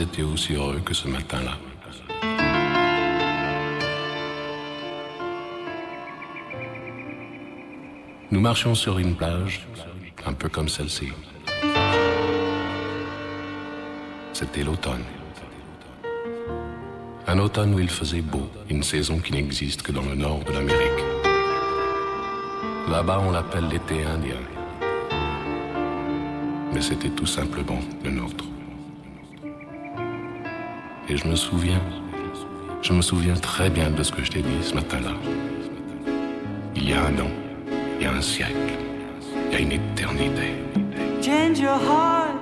Étaient aussi heureux que ce matin-là. Nous marchions sur une plage, un peu comme celle-ci. C'était l'automne. Un automne où il faisait beau, une saison qui n'existe que dans le nord de l'Amérique. Là-bas, on l'appelle l'été indien. Mais c'était tout simplement le nôtre. Et je me souviens, je me souviens très bien de ce que je t'ai dit ce matin-là. Il y a un an, il y a un siècle, il y a une éternité. Change your heart,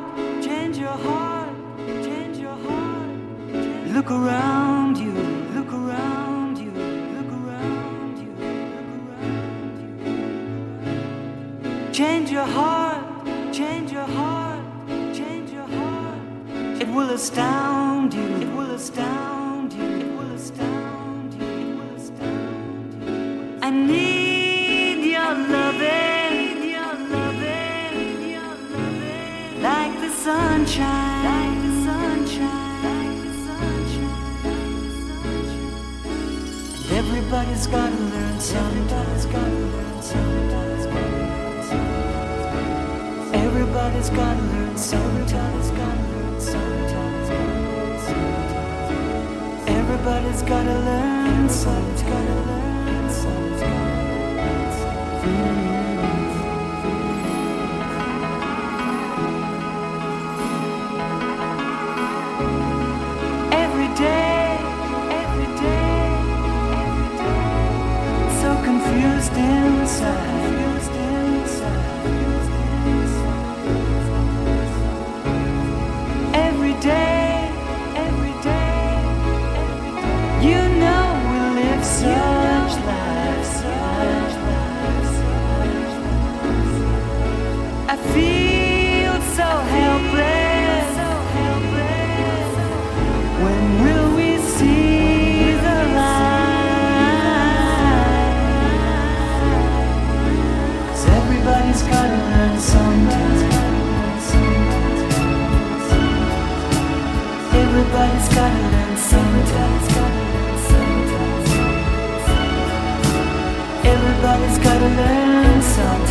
change your heart, change your heart. Look around you, look around you, look around you, look around you. Change your heart, change your heart, change your heart. It will astound you, it will astound you, it will astound you, it will astound you. I need your loving, your loving, your loving. Like the sunshine, like the sunshine, like the sunshine, like the sunshine. Everybody's gotta learn something. Everybody's gotta learn something. Everybody's gotta learn something. Everybody's gotta learn something. Everybody's gotta learn something. Everybody's gotta learn sometimes. Everybody's gotta learn sometimes.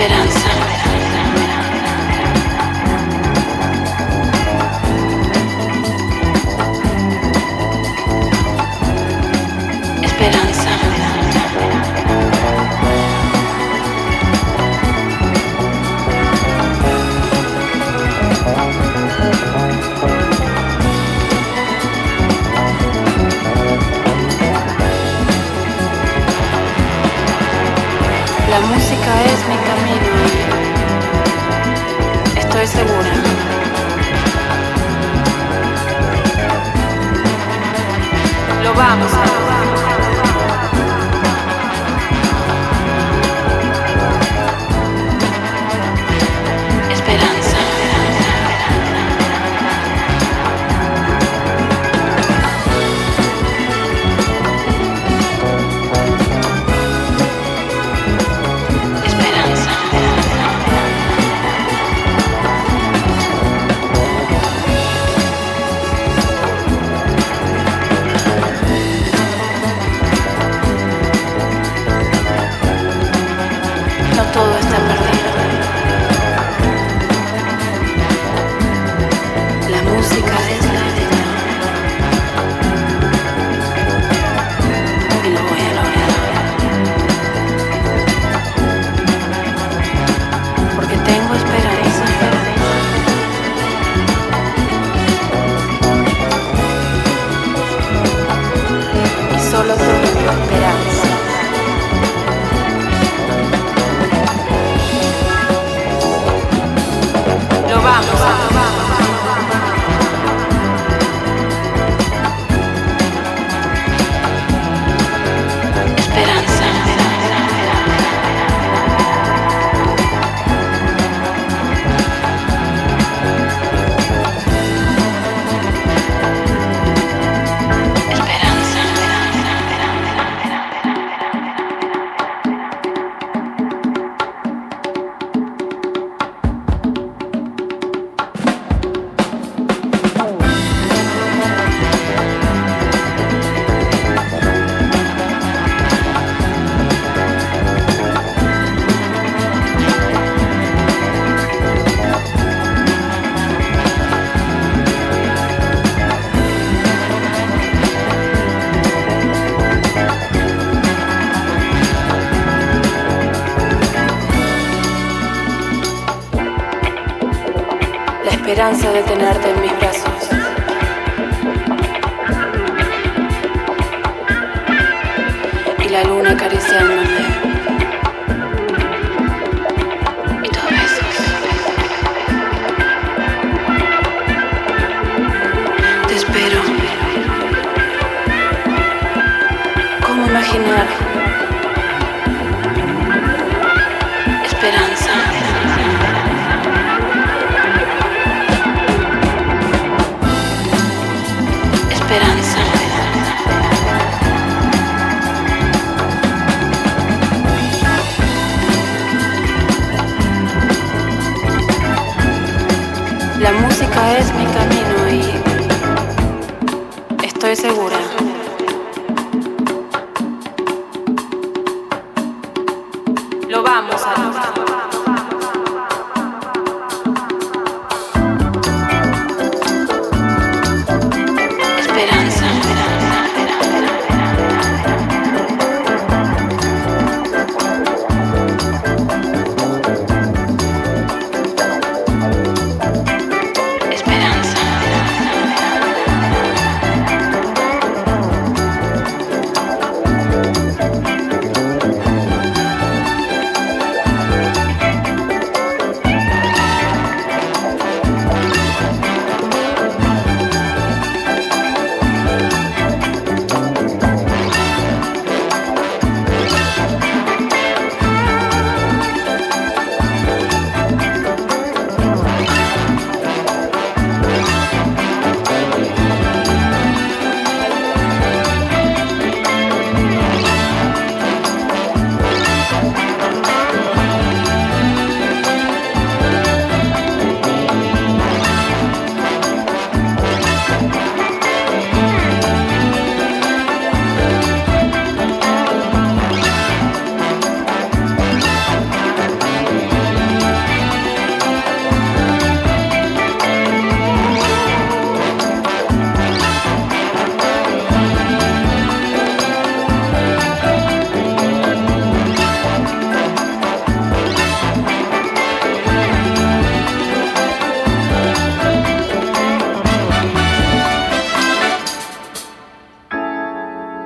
esperanza. De tenerte en mis brazos. Y la luna acariciándome.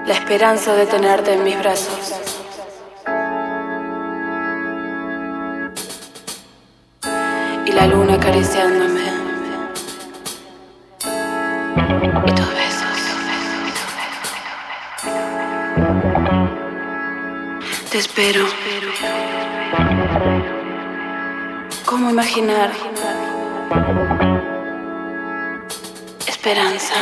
La esperanza de tenerte en mis brazos. Y la luna acariciándome. Y tus besos. Te espero. ¿Cómo imaginar? Esperanza.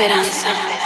Esperanza.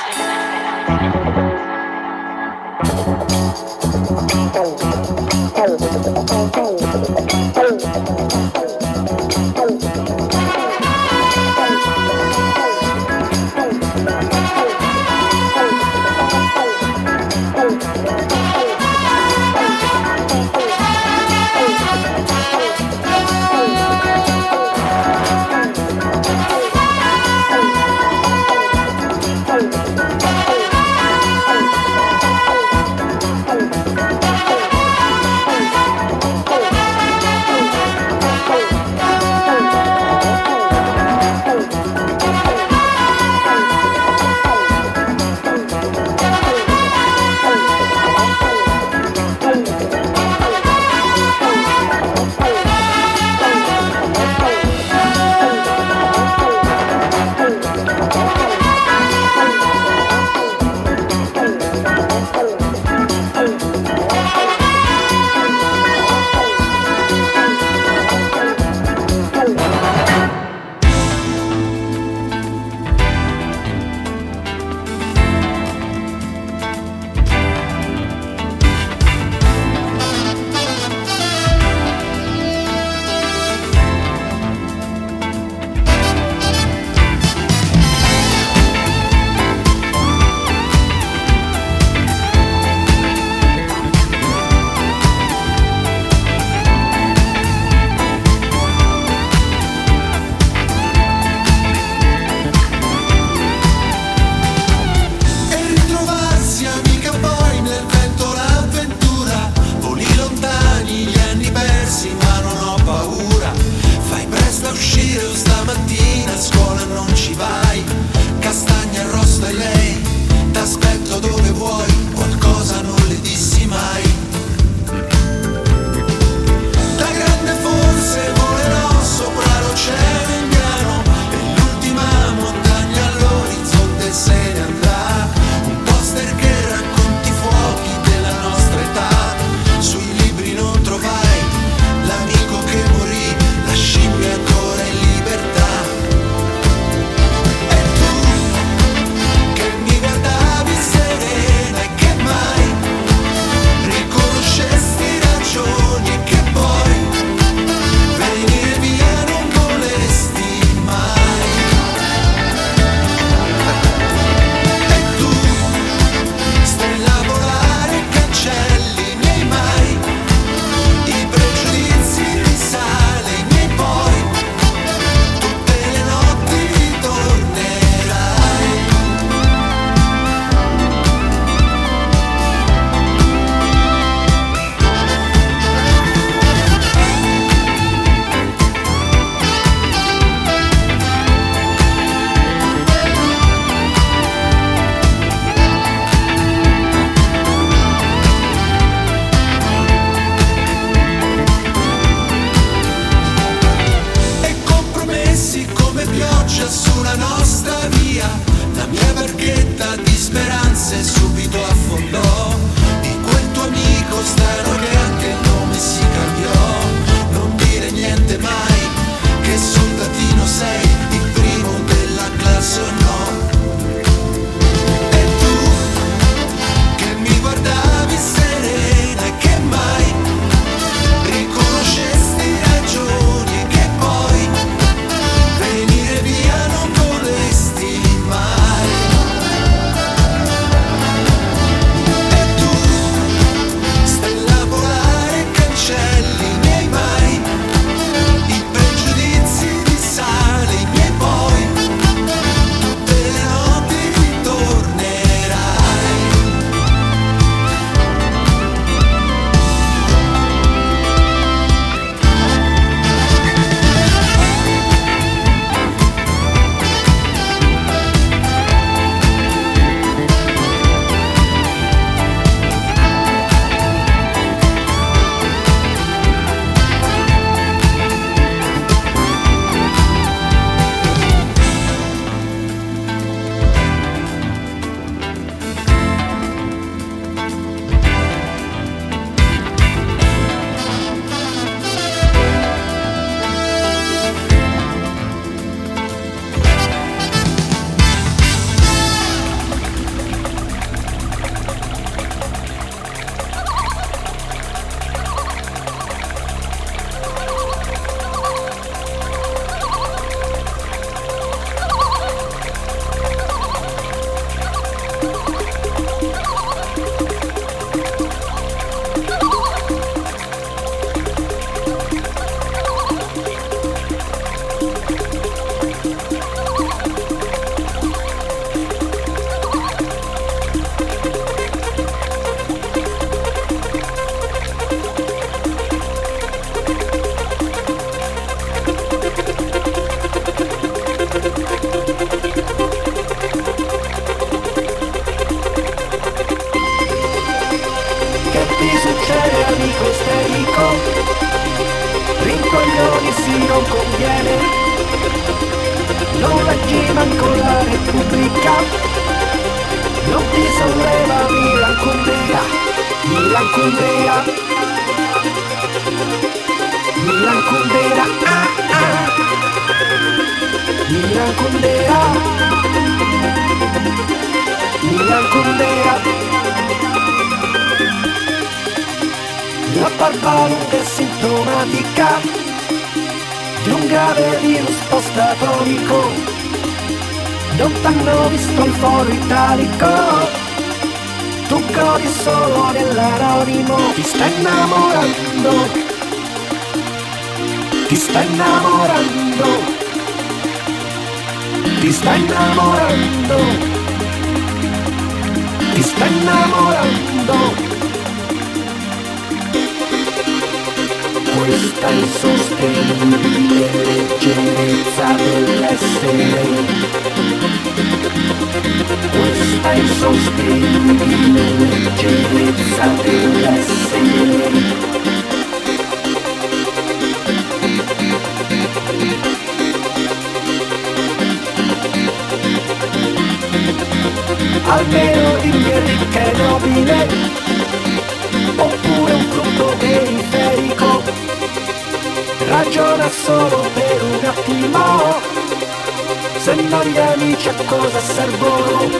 Amici a cosa servono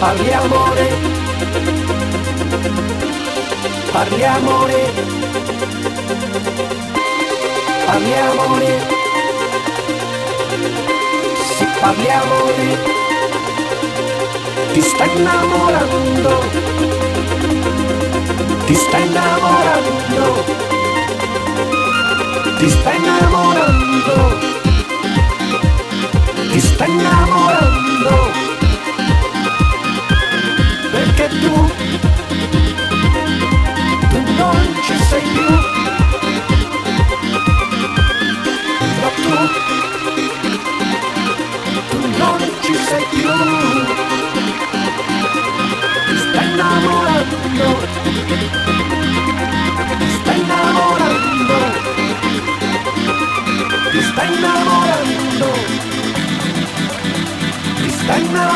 parliamone parliamone parliamone sì parliamone ti sta innamorando. Ti sta innamorando. Ti sta innamorando, ti sta innamorando, perché tu, tu non ci sei più, ma tu, tu non ci sei più, ti sta innamorando, ti sta innamorando ti sta innamorando, ti sta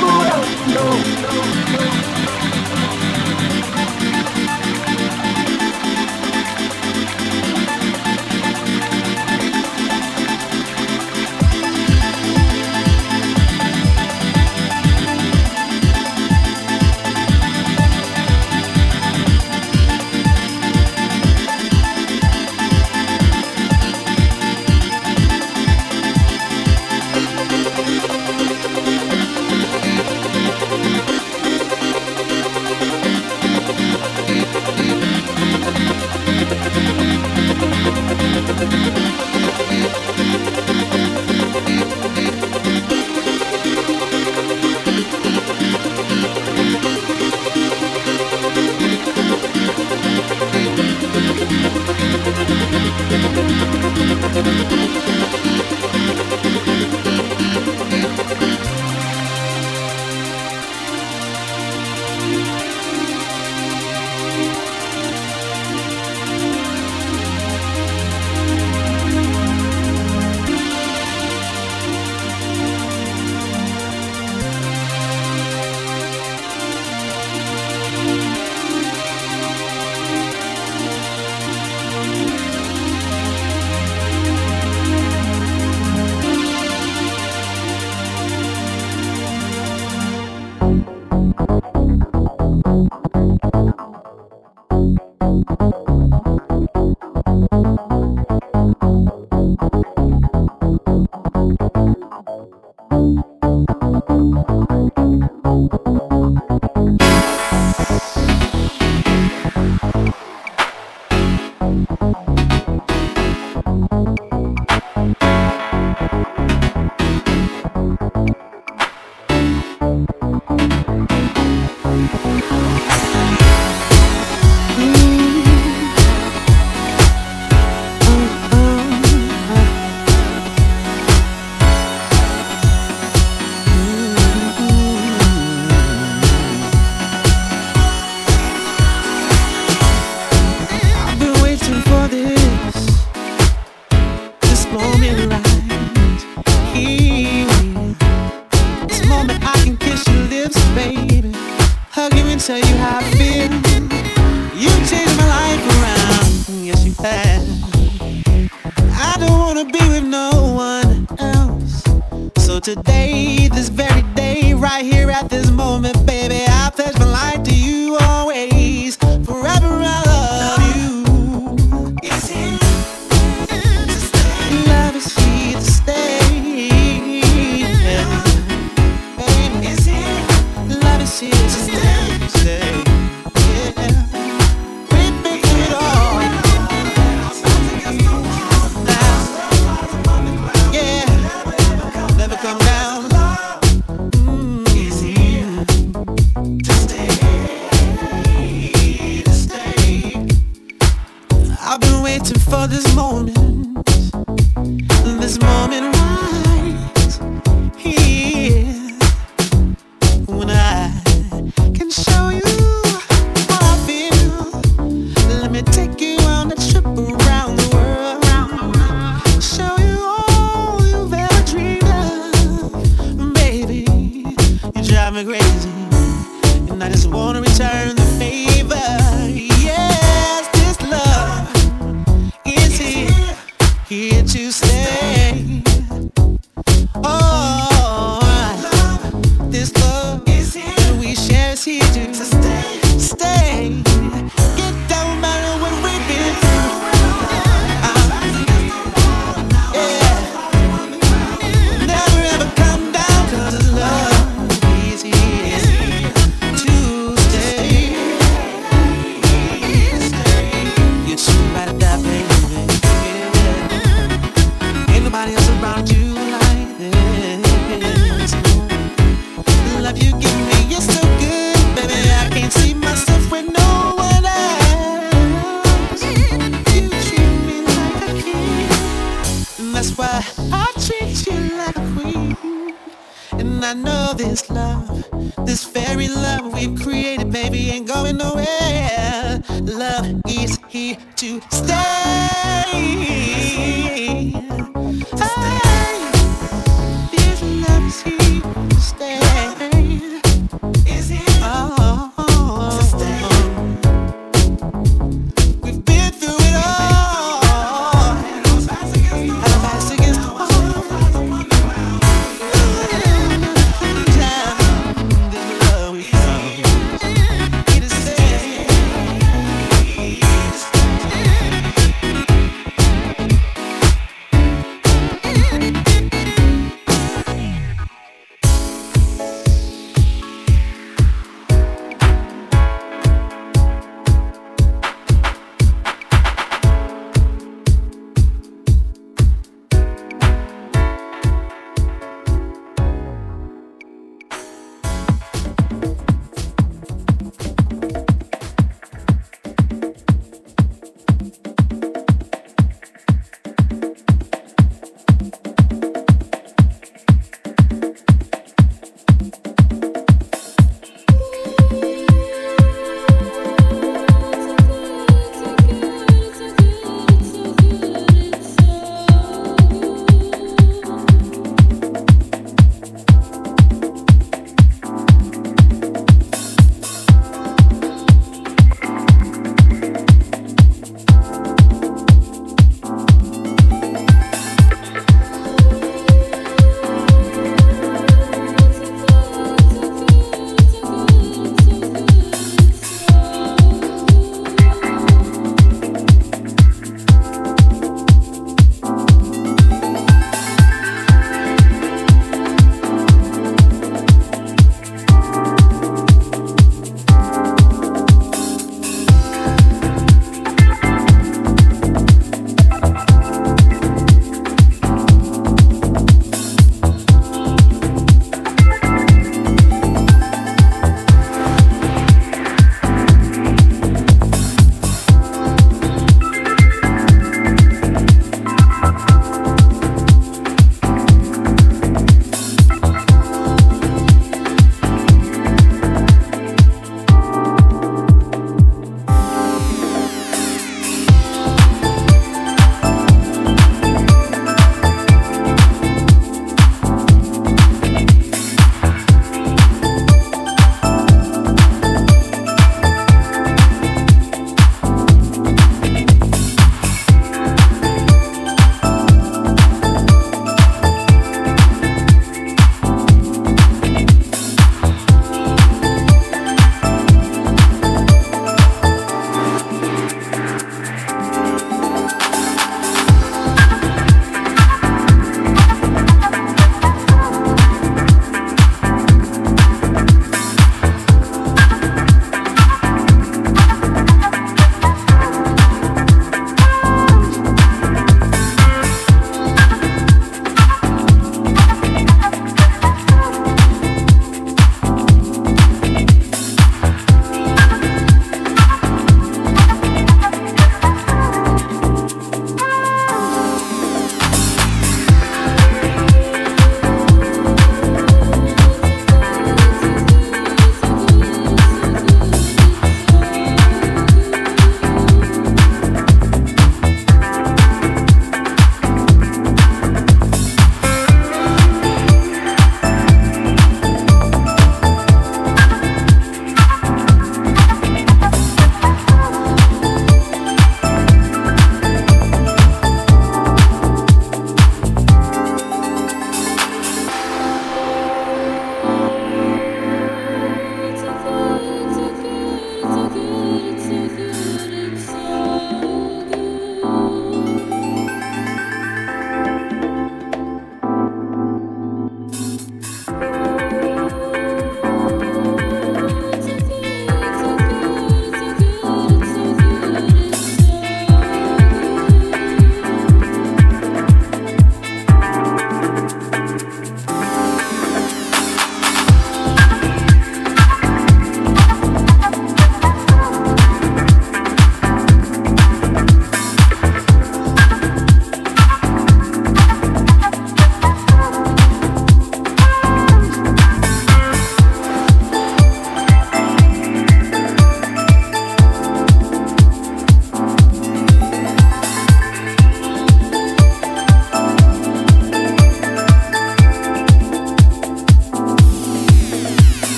to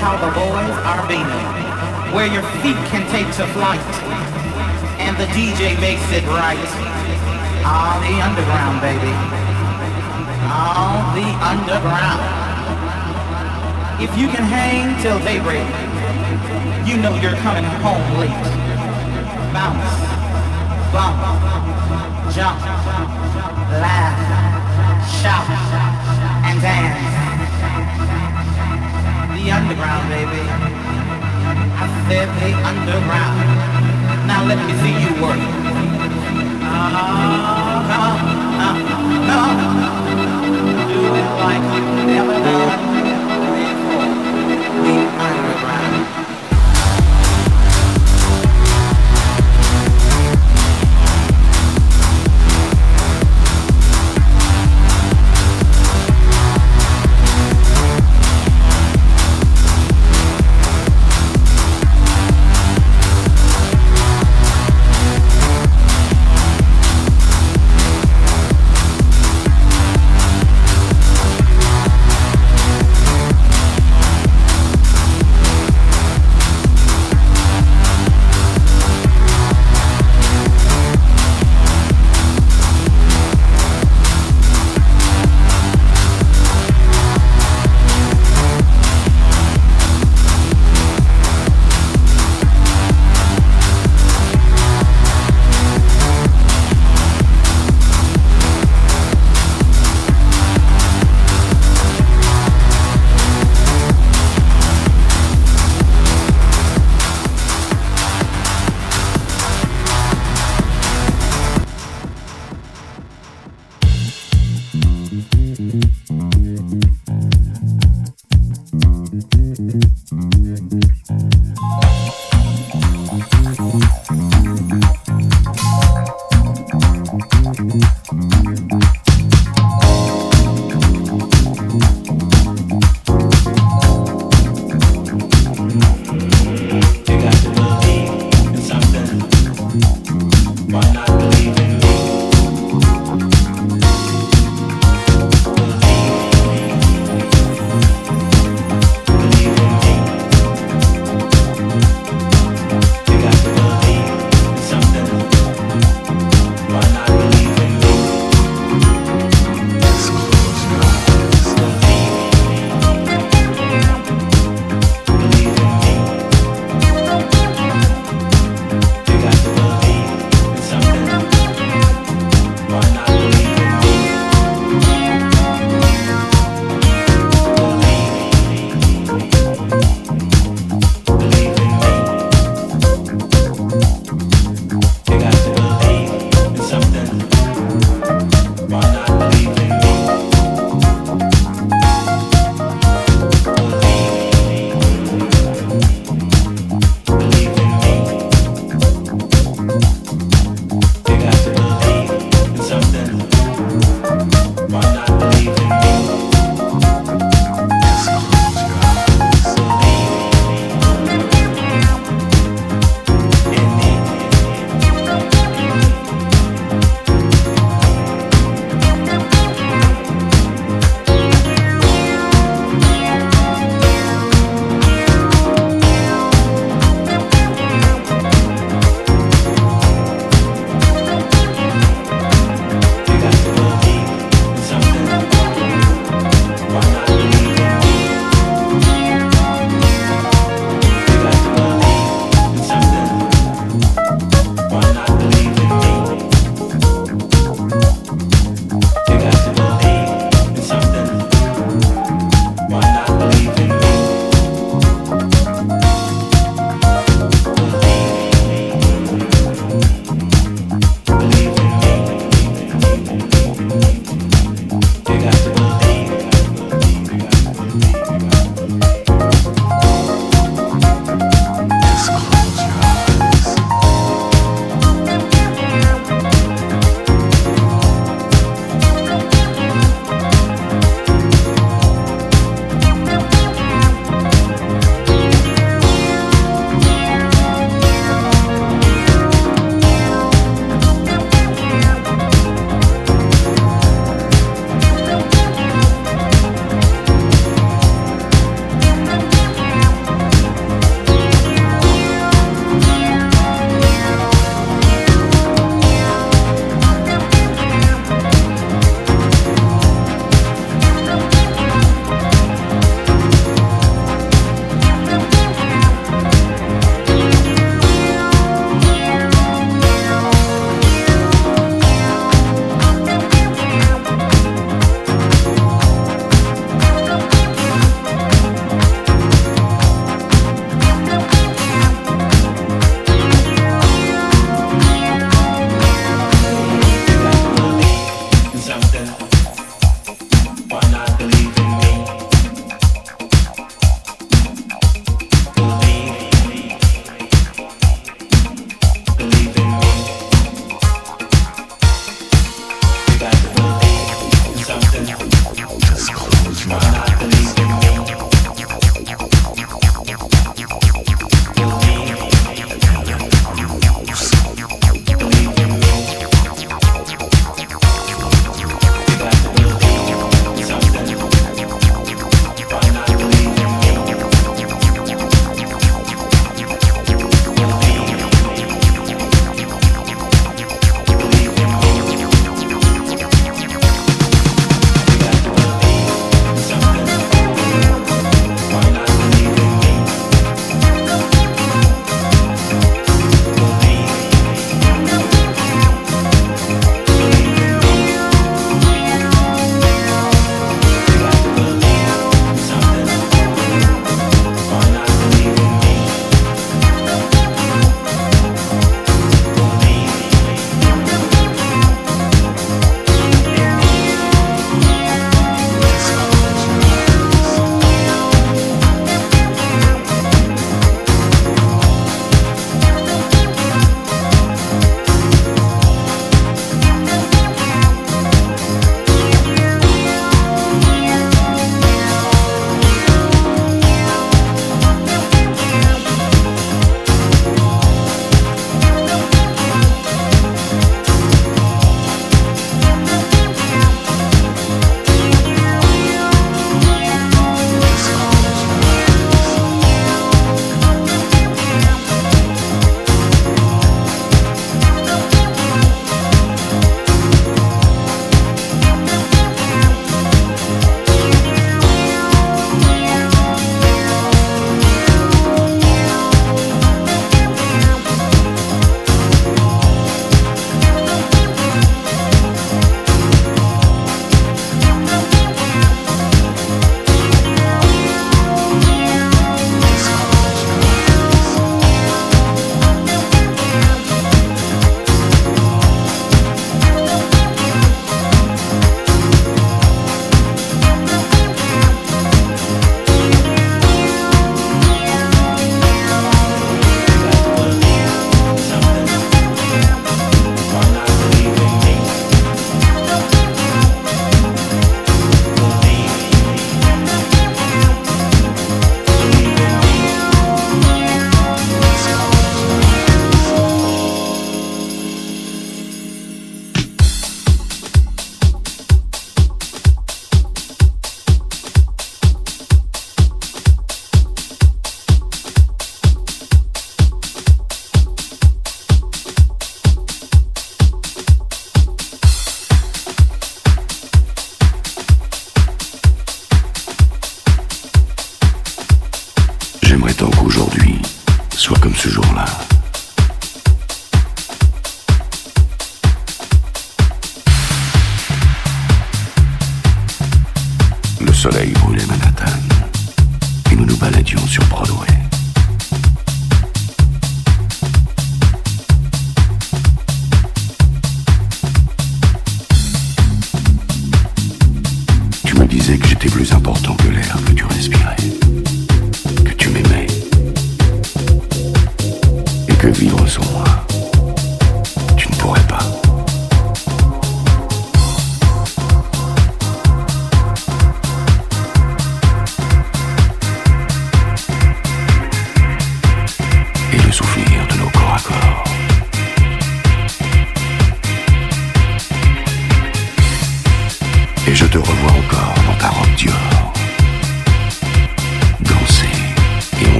how the boys are beaming. Where your feet can take to flight. And the DJ makes it right. All the underground, baby. All the underground. If you can hang till daybreak, you know you're coming home late. Bounce, bump, jump, laugh, shout, and dance underground, baby. I said the underground. Now let me see you work. Uh, come on, come on. Do it like you've never done